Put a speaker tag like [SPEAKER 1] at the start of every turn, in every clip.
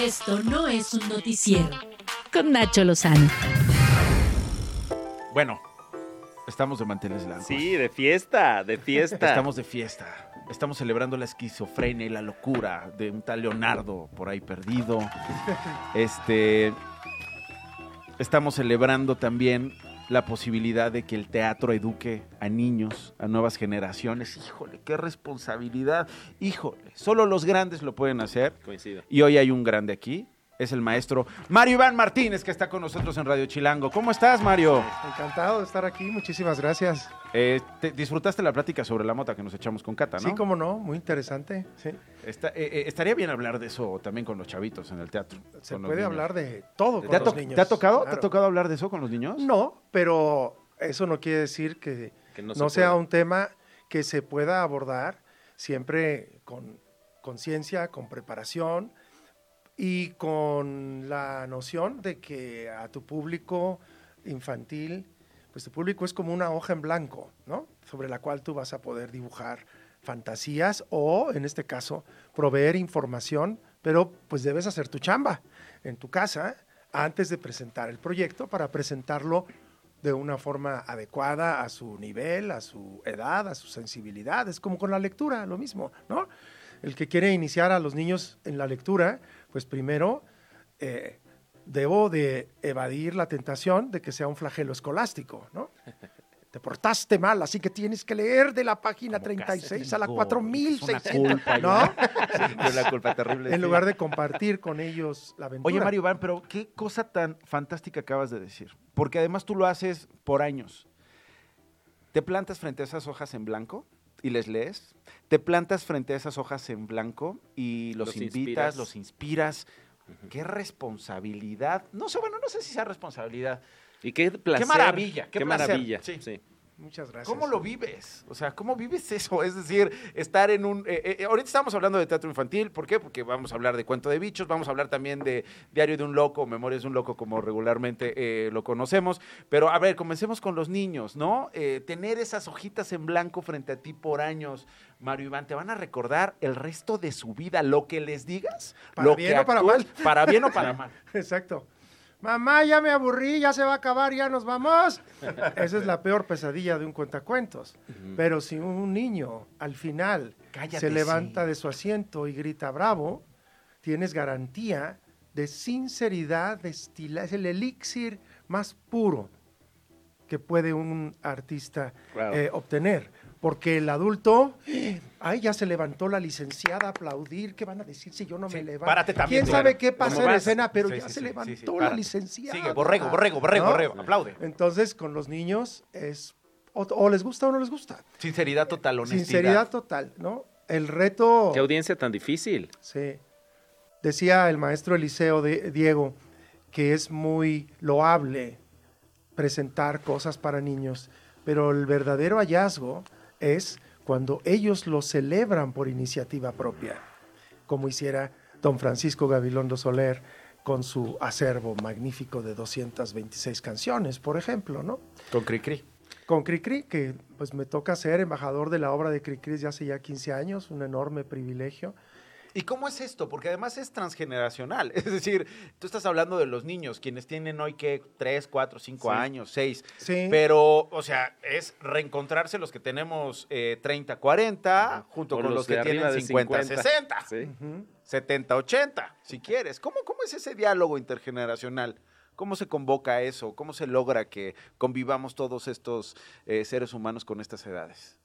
[SPEAKER 1] Esto no es un noticiero. Con Nacho Lozano.
[SPEAKER 2] Bueno, estamos de manteles blancos.
[SPEAKER 3] Sí, de fiesta, de fiesta.
[SPEAKER 2] Estamos de fiesta. Estamos celebrando la esquizofrenia y la locura de un tal Leonardo por ahí perdido. Este. Estamos celebrando también la posibilidad de que el teatro eduque a niños, a nuevas generaciones. Híjole, qué responsabilidad. Híjole, solo los grandes lo pueden hacer.
[SPEAKER 3] Coincido.
[SPEAKER 2] Y hoy hay un grande aquí. Es el maestro Mario Iván Martínez, que está con nosotros en Radio Chilango. ¿Cómo estás, Mario?
[SPEAKER 4] Encantado de estar aquí, muchísimas gracias.
[SPEAKER 2] Eh, te- disfrutaste la plática sobre la mota que nos echamos con Cata, ¿no?
[SPEAKER 4] Sí, cómo no, muy interesante. Sí.
[SPEAKER 2] Está- eh, eh, estaría bien hablar de eso también con los chavitos en el teatro.
[SPEAKER 4] Se puede
[SPEAKER 2] niños.
[SPEAKER 4] hablar de todo con
[SPEAKER 2] ¿Te ha,
[SPEAKER 4] los niños.
[SPEAKER 2] te ha tocado? ¿Te ha tocado hablar de eso con los niños?
[SPEAKER 4] No, pero eso no quiere decir que,
[SPEAKER 3] Que no
[SPEAKER 4] no,
[SPEAKER 3] se
[SPEAKER 4] sea un tema que se pueda abordar siempre con conciencia, con preparación y con la noción de que a tu público infantil, pues tu público es como una hoja en blanco, ¿no? Sobre la cual tú vas a poder dibujar fantasías o, en este caso, proveer información, pero pues debes hacer tu chamba en tu casa antes de presentar el proyecto para presentarlo de una forma adecuada a su nivel, a su edad, a su sensibilidad. Es como con la lectura, lo mismo, ¿no? El que quiere iniciar a los niños en la lectura, pues primero eh, debo de evadir la tentación de que sea un flagelo escolástico, ¿no? Te portaste mal, así que tienes que leer de la página 36 a la
[SPEAKER 2] castigo,
[SPEAKER 4] 4600,
[SPEAKER 2] es una culpa,
[SPEAKER 4] ¿no?
[SPEAKER 2] Una culpa terrible.
[SPEAKER 4] En
[SPEAKER 2] sí.
[SPEAKER 4] lugar de compartir con ellos la aventura.
[SPEAKER 2] Oye, Mario Iván, pero qué cosa tan fantástica acabas de decir. Porque además tú lo haces por años. Te plantas frente a esas hojas en blanco y les lees. Te plantas frente a esas hojas en blanco y los,
[SPEAKER 3] Los
[SPEAKER 2] invitas,
[SPEAKER 3] inspiras.
[SPEAKER 2] los inspiras. Qué responsabilidad. No sé, bueno, no sé si sea responsabilidad.
[SPEAKER 3] Y qué placer.
[SPEAKER 2] maravilla, qué
[SPEAKER 3] Qué,
[SPEAKER 2] placer.
[SPEAKER 3] maravilla.
[SPEAKER 2] Sí.
[SPEAKER 3] Sí.
[SPEAKER 4] Muchas gracias.
[SPEAKER 2] ¿Cómo lo vives? O sea, ¿cómo vives eso? Es decir, estar en un... eh, eh, ahorita estamos hablando de teatro infantil, ¿por qué? Porque vamos a hablar de Cuento de Bichos, vamos a hablar también de Diario de un Loco, Memorias de un Loco, como regularmente eh, lo conocemos. Pero, a ver, comencemos con los niños, ¿no? Eh, tener esas hojitas en blanco frente a ti por años, Mario Iván, te van a recordar el resto de su vida, lo que les digas,
[SPEAKER 4] Para
[SPEAKER 2] lo
[SPEAKER 4] bien
[SPEAKER 2] que
[SPEAKER 4] o para mal.
[SPEAKER 2] Para bien o para mal.
[SPEAKER 4] Exacto. Mamá, ya me aburrí, ya se va a acabar, ya nos vamos. Esa es la peor pesadilla de un cuentacuentos. Pero si un niño al final
[SPEAKER 2] Cállate,
[SPEAKER 4] se levanta
[SPEAKER 2] sí.
[SPEAKER 4] de su asiento y grita bravo, tienes garantía de sinceridad, de. Es el elixir más puro que puede un artista
[SPEAKER 3] Claro.
[SPEAKER 4] eh, obtener. Porque el adulto, ay, ya se levantó la licenciada a aplaudir, ¿qué van a decir si yo no
[SPEAKER 2] Sí,
[SPEAKER 4] me levanto?
[SPEAKER 2] párate también,
[SPEAKER 4] ¿Quién sabe qué pasa
[SPEAKER 3] ¿Cómo
[SPEAKER 4] en
[SPEAKER 3] vas?
[SPEAKER 4] escena? Pero
[SPEAKER 2] Sí,
[SPEAKER 4] ya
[SPEAKER 2] sí,
[SPEAKER 4] se
[SPEAKER 2] sí,
[SPEAKER 4] levantó
[SPEAKER 2] sí, sí,
[SPEAKER 4] la licenciada.
[SPEAKER 2] Sigue, borrego, borrego, borrego,
[SPEAKER 4] ¿No?
[SPEAKER 2] borrego, aplaude.
[SPEAKER 4] Entonces, con los niños es, o, o les gusta o no les gusta.
[SPEAKER 2] Sinceridad total, honestidad.
[SPEAKER 4] Sinceridad total, ¿no? El reto...
[SPEAKER 3] Qué audiencia tan difícil.
[SPEAKER 4] Sí. Decía el maestro Eliseo de, Diego que es muy loable presentar cosas para niños, pero el verdadero hallazgo es cuando ellos lo celebran por iniciativa propia, como hiciera don Francisco Gabilondo Soler con su acervo magnífico de 226 canciones, por ejemplo, ¿no?
[SPEAKER 2] Con Cricri.
[SPEAKER 4] Con Cricri, que pues me toca ser embajador de la obra de Cricri desde hace ya 15 años, un enorme privilegio.
[SPEAKER 2] ¿Y cómo es esto? Porque además es transgeneracional. Es decir, tú estás hablando de los niños, quienes tienen hoy que 3, 4, 5
[SPEAKER 3] Sí.
[SPEAKER 2] años, 6.
[SPEAKER 4] Sí.
[SPEAKER 2] Pero, o sea, es reencontrarse los que tenemos eh, 30, 40, junto
[SPEAKER 3] O
[SPEAKER 2] con los, que tienen
[SPEAKER 3] de
[SPEAKER 2] 50, 60,
[SPEAKER 3] Sí.
[SPEAKER 4] Ujú.
[SPEAKER 2] 70, 80, si quieres. ¿Cómo, ¿Cómo es ese diálogo intergeneracional? ¿Cómo se convoca eso? ¿Cómo se logra que convivamos todos estos eh, seres humanos con estas edades?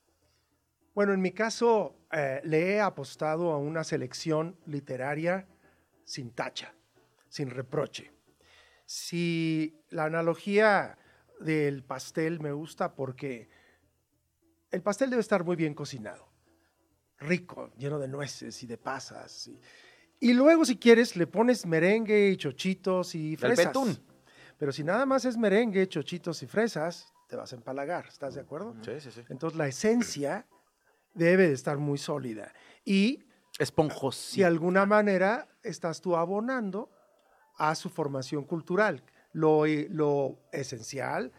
[SPEAKER 4] Bueno, en mi caso, eh, le he apostado a una selección literaria sin tacha, sin reproche. Si la analogía del pastel me gusta porque el pastel debe estar muy bien cocinado, rico, lleno de nueces y de pasas. Y, y luego, si quieres, le pones merengue y chochitos y fresas. Pero si nada más es merengue, chochitos y fresas, te vas a empalagar, ¿estás de acuerdo?
[SPEAKER 2] Sí, sí, sí.
[SPEAKER 4] Entonces la esencia debe de estar muy sólida. Y de
[SPEAKER 2] Esponjosito.
[SPEAKER 4] alguna manera estás tú abonando a su formación cultural. Lo, lo esencial,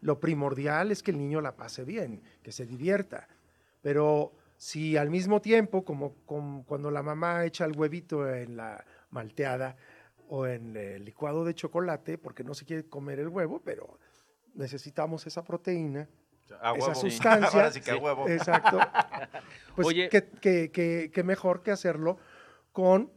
[SPEAKER 4] lo primordial es que el niño la pase bien, que se divierta. Pero si al mismo tiempo, como, como cuando la mamá echa el huevito en la malteada o en el licuado de chocolate, porque no se quiere comer el huevo, pero necesitamos esa proteína,
[SPEAKER 2] A
[SPEAKER 4] esa sustancia.
[SPEAKER 2] Ahora sí que a huevo.
[SPEAKER 4] Exacto. Pues
[SPEAKER 3] Oye.
[SPEAKER 4] qué, qué- qué- qué mejor que hacerlo con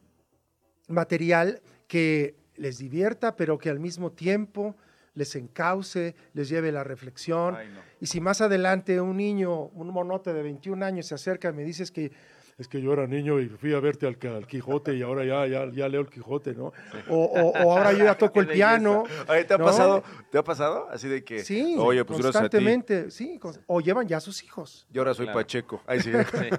[SPEAKER 4] material que les divierta, pero que al mismo tiempo les encauce, les lleve la reflexión.
[SPEAKER 2] Ay, no.
[SPEAKER 4] Y si más adelante un niño, un monote de 21 años se acerca y me dices que es que yo era niño y fui a verte al, al Quijote y ahora ya, ya, ya leo el Quijote, ¿no? O, o- o ahora yo ya toco el piano.
[SPEAKER 2] Oye, ¿te ha
[SPEAKER 4] ¿no?
[SPEAKER 2] pasado? ¿Te ha pasado? Así de que,
[SPEAKER 4] Sí,
[SPEAKER 2] oye, pues gracias a ti.
[SPEAKER 4] constantemente, sí, o llevan ya a sus hijos.
[SPEAKER 2] Yo ahora soy
[SPEAKER 3] Claro.
[SPEAKER 2] Pacheco. Ay, sí.
[SPEAKER 3] Sí.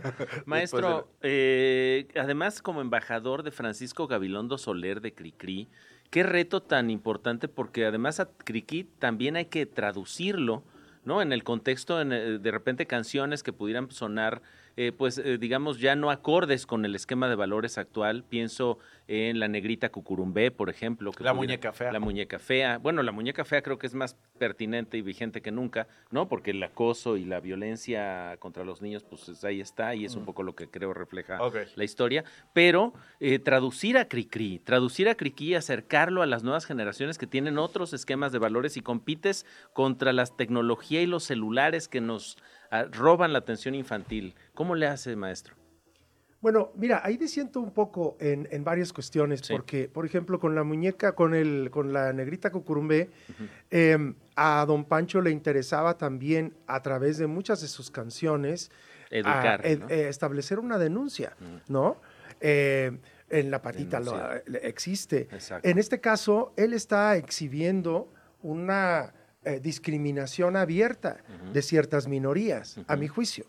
[SPEAKER 3] Maestro, eh, además como embajador de Francisco Gabilondo Soler de Cricri, qué reto tan importante porque además a Cricri también hay que traducirlo, ¿no? En el contexto, en, eh, de repente canciones que pudieran sonar, eh, pues eh, digamos, ya no acordes con el esquema de valores actual. Pienso en La Negrita Cucurumbé, por ejemplo. que
[SPEAKER 2] La
[SPEAKER 3] pudiera-
[SPEAKER 2] Muñeca Fea.
[SPEAKER 3] La Muñeca Fea. Bueno, La Muñeca Fea creo que es más pertinente y vigente que nunca, ¿no? Porque el acoso y la violencia contra los niños, pues es- ahí está y es un poco lo que creo refleja la historia, pero eh, traducir a Cricri, traducir a Cricri, acercarlo a las nuevas generaciones que tienen otros esquemas de valores y compites contra la tecnología y los celulares que nos ah, roban la atención infantil. ¿Cómo le hace, maestro?
[SPEAKER 4] Bueno, mira, ahí disiento un poco en, en varias cuestiones,
[SPEAKER 3] Sí.
[SPEAKER 4] porque, por ejemplo, con la muñeca, con, el, con la negrita cucurumbé, eh, a don Pancho le interesaba también, a través de muchas de sus canciones,
[SPEAKER 3] Educar,
[SPEAKER 4] a- ed-
[SPEAKER 3] ¿no?
[SPEAKER 4] eh, establecer una denuncia, ¿no? Eh, en la patita lo- existe.
[SPEAKER 3] Exacto.
[SPEAKER 4] En este caso, él está exhibiendo una eh, discriminación abierta de ciertas minorías, a mi juicio.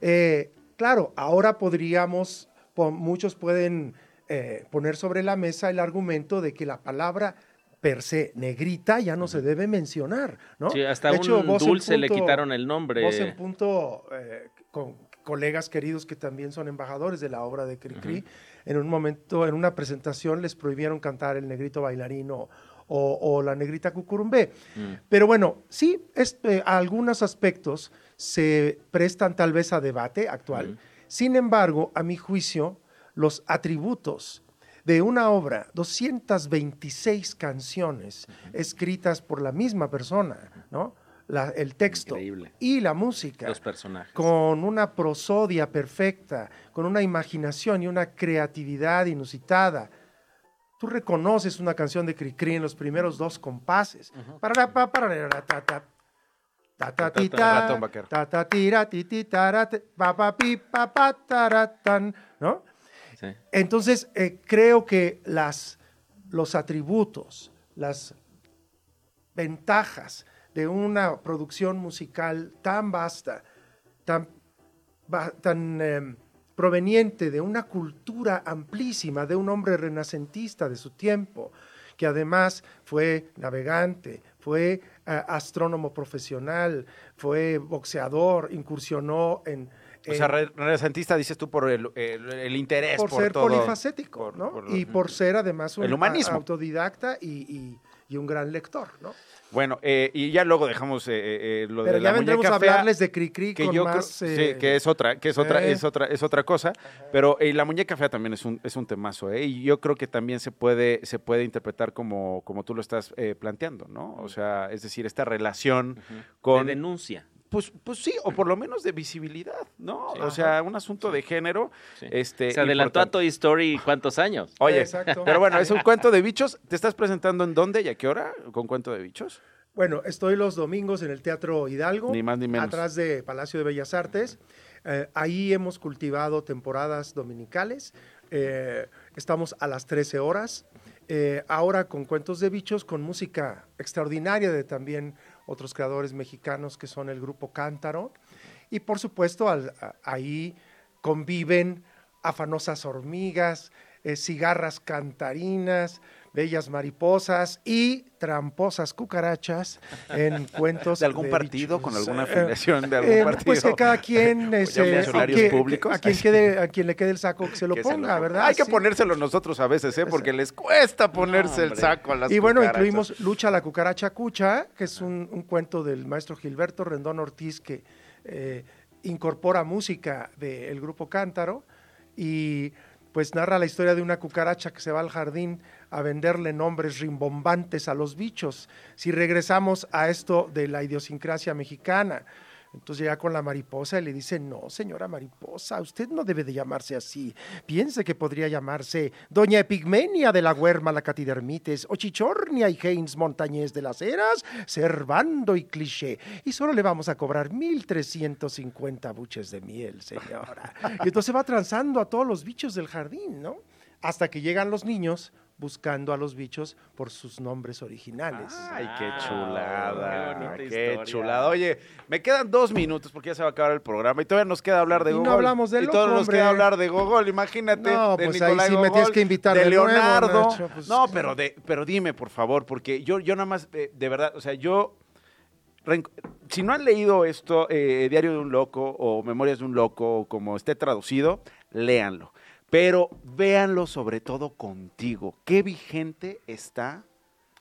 [SPEAKER 4] Eh, claro, ahora podríamos, po- muchos pueden eh, poner sobre la mesa el argumento de que la palabra per se negrita ya no se debe mencionar, ¿no?
[SPEAKER 3] Sí, hasta
[SPEAKER 4] De hecho,
[SPEAKER 3] un dulce le quitaron el nombre.
[SPEAKER 4] Voz en punto, eh, con colegas queridos que también son embajadores de la obra de Cricri, en un momento, en una presentación, les prohibieron cantar el negrito bailarino o, o la negrita cucurumbé.
[SPEAKER 3] Mm.
[SPEAKER 4] Pero bueno, sí, es- eh, algunos aspectos se prestan tal vez a debate actual. Sin embargo, a mi juicio, los atributos de una obra, 226 canciones escritas por la misma persona, ¿no? La- el texto
[SPEAKER 3] Increíble.
[SPEAKER 4] y la música
[SPEAKER 3] Los personajes.
[SPEAKER 4] con una prosodia perfecta, con una imaginación y una creatividad inusitada. Tú reconoces una canción de Cricri en los primeros dos compases. Ta, ta, ¿no?
[SPEAKER 3] Sí.
[SPEAKER 4] Entonces, eh, creo que las, los atributos, las ventajas de una producción musical tan vasta, tan, va- tan em, proveniente de una cultura amplísima, de un hombre renacentista de su tiempo, que además fue navegante, fue eh, astrónomo profesional, fue boxeador, incursionó en...
[SPEAKER 2] O sea,
[SPEAKER 4] en-
[SPEAKER 2] re- renacentista dices tú por el, el- el interés,
[SPEAKER 4] por,
[SPEAKER 2] por,
[SPEAKER 4] ser
[SPEAKER 2] todo.
[SPEAKER 4] polifacético,
[SPEAKER 2] por-
[SPEAKER 4] ¿no?
[SPEAKER 2] por-
[SPEAKER 4] y por ser además un
[SPEAKER 2] El humanismo.
[SPEAKER 4] a- autodidacta y, y- y un gran lector, ¿no?
[SPEAKER 2] Bueno, eh, y ya luego dejamos eh, eh, eh, lo
[SPEAKER 4] Pero
[SPEAKER 2] de la
[SPEAKER 4] ya vendremos
[SPEAKER 2] muñeca
[SPEAKER 4] a
[SPEAKER 2] fea,
[SPEAKER 4] hablarles de Cricri
[SPEAKER 2] que
[SPEAKER 4] con
[SPEAKER 2] yo
[SPEAKER 4] más...
[SPEAKER 2] creo-
[SPEAKER 4] eh,
[SPEAKER 2] sí, que es otra, que es otra, es otra, es otra cosa. Pero eh, la muñeca fea también es un, es un temazo, ¿eh? Y yo creo que también se puede, se puede interpretar como, como tú lo estás eh, planteando, ¿no? O sea, es decir, esta relación con
[SPEAKER 3] De denuncia.
[SPEAKER 2] Pues, pues sí, o por lo menos de visibilidad, ¿no?
[SPEAKER 3] Sí.
[SPEAKER 2] O sea, un asunto de género.
[SPEAKER 3] Sí.
[SPEAKER 2] Este,
[SPEAKER 3] Se adelantó a. Toy Story cuántos años.
[SPEAKER 2] Oye,
[SPEAKER 4] Exacto.
[SPEAKER 2] pero bueno, es un cuento de bichos. ¿Te estás presentando en dónde y a qué hora con cuento de bichos?
[SPEAKER 4] Bueno, estoy los domingos en el Teatro Hidalgo,
[SPEAKER 2] Ni más ni menos.
[SPEAKER 4] atrás de Palacio de Bellas Artes. Eh, ahí hemos cultivado temporadas dominicales. Eh, estamos a las 13 horas. Eh, ahora con cuentos de bichos, con música extraordinaria de también otros creadores mexicanos que son el grupo Cántaro. Y por supuesto, ahí conviven afanosas hormigas, eh, cigarras cantarinas, bellas mariposas y tramposas cucarachas en cuentos
[SPEAKER 2] ¿De algún partido? ¿Con alguna
[SPEAKER 4] Eh,
[SPEAKER 2] afiliación de algún
[SPEAKER 4] eh,
[SPEAKER 2] partido?
[SPEAKER 4] Pues que cada quien
[SPEAKER 2] Pues
[SPEAKER 4] este,
[SPEAKER 2] ya
[SPEAKER 4] a,
[SPEAKER 2] funcionarios
[SPEAKER 4] quien,
[SPEAKER 2] públicos.
[SPEAKER 4] a quien quede, a quien le quede el saco que se lo
[SPEAKER 2] Que se
[SPEAKER 4] ponga,
[SPEAKER 2] lo-
[SPEAKER 4] ¿verdad?
[SPEAKER 2] Hay que
[SPEAKER 4] Sí.
[SPEAKER 2] ponérselo nosotros a veces, ¿eh? Porque les cuesta ponerse el saco a las
[SPEAKER 4] Y bueno,
[SPEAKER 2] cucarachas.
[SPEAKER 4] incluimos Lucha la cucaracha cucha, que es un, un cuento del maestro Gilberto Rendón Ortiz que eh, incorpora música del grupo Cántaro y pues narra la historia de una cucaracha que se va al jardín a venderle nombres rimbombantes a los bichos. Si regresamos a esto de la idiosincrasia mexicana, entonces llega con la mariposa y le dice, no, señora mariposa, usted no debe de llamarse así. Piense que podría llamarse Doña Epigmenia de la Huerma la Catidermites, o Chichornia y Haynes Montañés de las Heras, Servando y Cliché. Y solo le vamos a cobrar 1.350 buches de miel, señora. Y entonces va transando a todos los bichos del jardín, ¿no? Hasta que llegan los niños buscando a los bichos por sus nombres originales.
[SPEAKER 2] Ay, qué chulada. Qué, chulada. Oye, me quedan dos minutos porque ya se va a acabar el programa y todavía nos queda hablar de
[SPEAKER 4] y
[SPEAKER 2] Google.
[SPEAKER 4] No hablamos de
[SPEAKER 2] Y todavía nos queda hablar de Google, imagínate.
[SPEAKER 4] No,
[SPEAKER 2] de
[SPEAKER 4] pues
[SPEAKER 2] Nicolai
[SPEAKER 4] ahí sí me
[SPEAKER 2] Gogol,
[SPEAKER 4] tienes que invitar
[SPEAKER 2] de,
[SPEAKER 4] de nuevo,
[SPEAKER 2] Leonardo.
[SPEAKER 4] Nacho, pues,
[SPEAKER 2] no,
[SPEAKER 4] ¿qué?
[SPEAKER 2] pero de, pero dime, por favor, porque yo, yo nada más, de, de verdad, o sea, yo si no han leído esto, eh, Diario de un Loco o Memorias de un Loco, o como esté traducido, léanlo. Pero véanlo sobre todo contigo. ¿Qué vigente está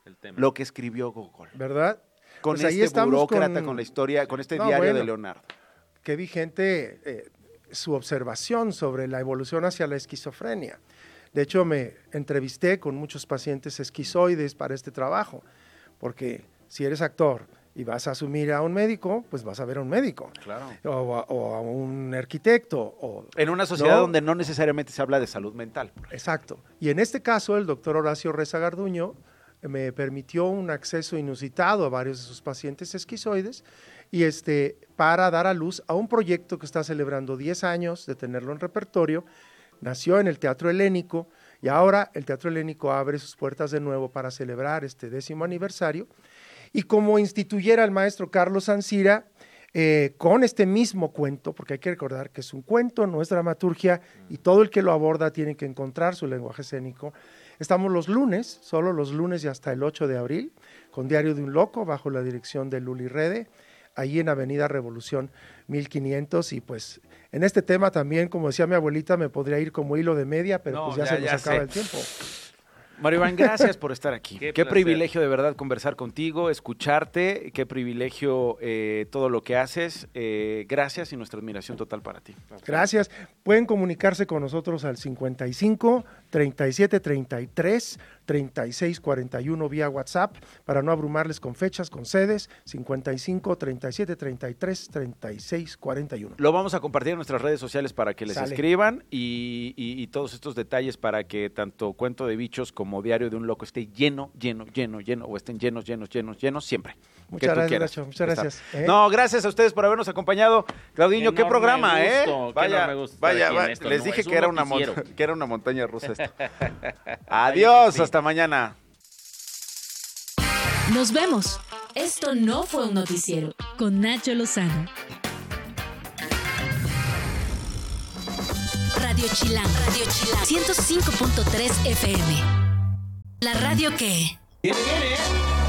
[SPEAKER 3] El tema.
[SPEAKER 2] lo que escribió Gogol?
[SPEAKER 4] ¿Verdad?
[SPEAKER 2] Con
[SPEAKER 4] Pues ahí
[SPEAKER 2] este
[SPEAKER 4] estamos
[SPEAKER 2] burócrata,
[SPEAKER 4] con-
[SPEAKER 2] con... la historia, con este
[SPEAKER 4] No,
[SPEAKER 2] diario de. Leonardo.
[SPEAKER 4] qué vigente eh, su observación sobre la evolución hacia la esquizofrenia. De hecho, me entrevisté con muchos pacientes esquizoides para este trabajo, porque si eres actor y vas a asumir a un médico, pues vas a ver a un médico,
[SPEAKER 2] Claro.
[SPEAKER 4] o a, o a un arquitecto, o
[SPEAKER 2] En una sociedad
[SPEAKER 4] No.
[SPEAKER 2] donde no necesariamente se habla de salud mental.
[SPEAKER 4] Exacto. Y en este caso, el doctor Horacio Reza Garduño me permitió un acceso inusitado a varios de sus pacientes esquizoides y este, para dar a luz a un proyecto que está celebrando 10 años de tenerlo en repertorio. Nació en el Teatro Helénico y ahora el Teatro Helénico abre sus puertas de nuevo para celebrar este décimo aniversario. Y como instituyera el maestro Carlos Ancira, eh, con este mismo cuento, porque hay que recordar que es un cuento, no es dramaturgia, y todo el que lo aborda tiene que encontrar su lenguaje escénico. Estamos los lunes, solo los lunes y hasta el 8 de abril, con Diario de un Loco, bajo la dirección de Luli Rede, ahí en Avenida Revolución 1500. Y pues en este tema también, como decía mi abuelita, me podría ir como hilo de media, pero
[SPEAKER 2] No,
[SPEAKER 4] pues ya,
[SPEAKER 2] ya-
[SPEAKER 4] se nos
[SPEAKER 2] ya
[SPEAKER 4] acaba
[SPEAKER 2] sé.
[SPEAKER 4] el tiempo.
[SPEAKER 2] Mario Iván, gracias por estar aquí. Qué,
[SPEAKER 3] Qué
[SPEAKER 2] privilegio de verdad conversar contigo, escucharte, qué privilegio eh, todo lo que haces. Eh, gracias y nuestra admiración total para ti.
[SPEAKER 4] Gracias. Pueden comunicarse con nosotros al 55 37 33 36 41 vía WhatsApp para no abrumarles con fechas, con sedes. 55 37 33 36 41.
[SPEAKER 2] Lo vamos a compartir en nuestras redes sociales para que les
[SPEAKER 4] Sale.
[SPEAKER 2] escriban y, y- y todos estos detalles para que tanto Cuento de Bichos como Diario de un Loco esté lleno, lleno, lleno, lleno o estén llenos, llenos, llenos, llenos siempre.
[SPEAKER 4] Muchas
[SPEAKER 2] que
[SPEAKER 4] gracias, Nacho. Muchas gracias. ¿eh?
[SPEAKER 2] No, gracias a ustedes por habernos acompañado. Claudiño, qué, programa,
[SPEAKER 3] gusto,
[SPEAKER 2] ¿eh? Vaya,
[SPEAKER 3] gusto estar
[SPEAKER 2] vaya,
[SPEAKER 3] esto,
[SPEAKER 2] les
[SPEAKER 3] ¿no?
[SPEAKER 2] dije que era, una que era una montaña rusa esto. Adiós, hasta mañana.
[SPEAKER 1] Nos vemos. Esto no fue un noticiero con Nacho Lozano. Radio Chilán, Radio Chilán, 105.3 FM. La radio que...
[SPEAKER 5] Viene, viene.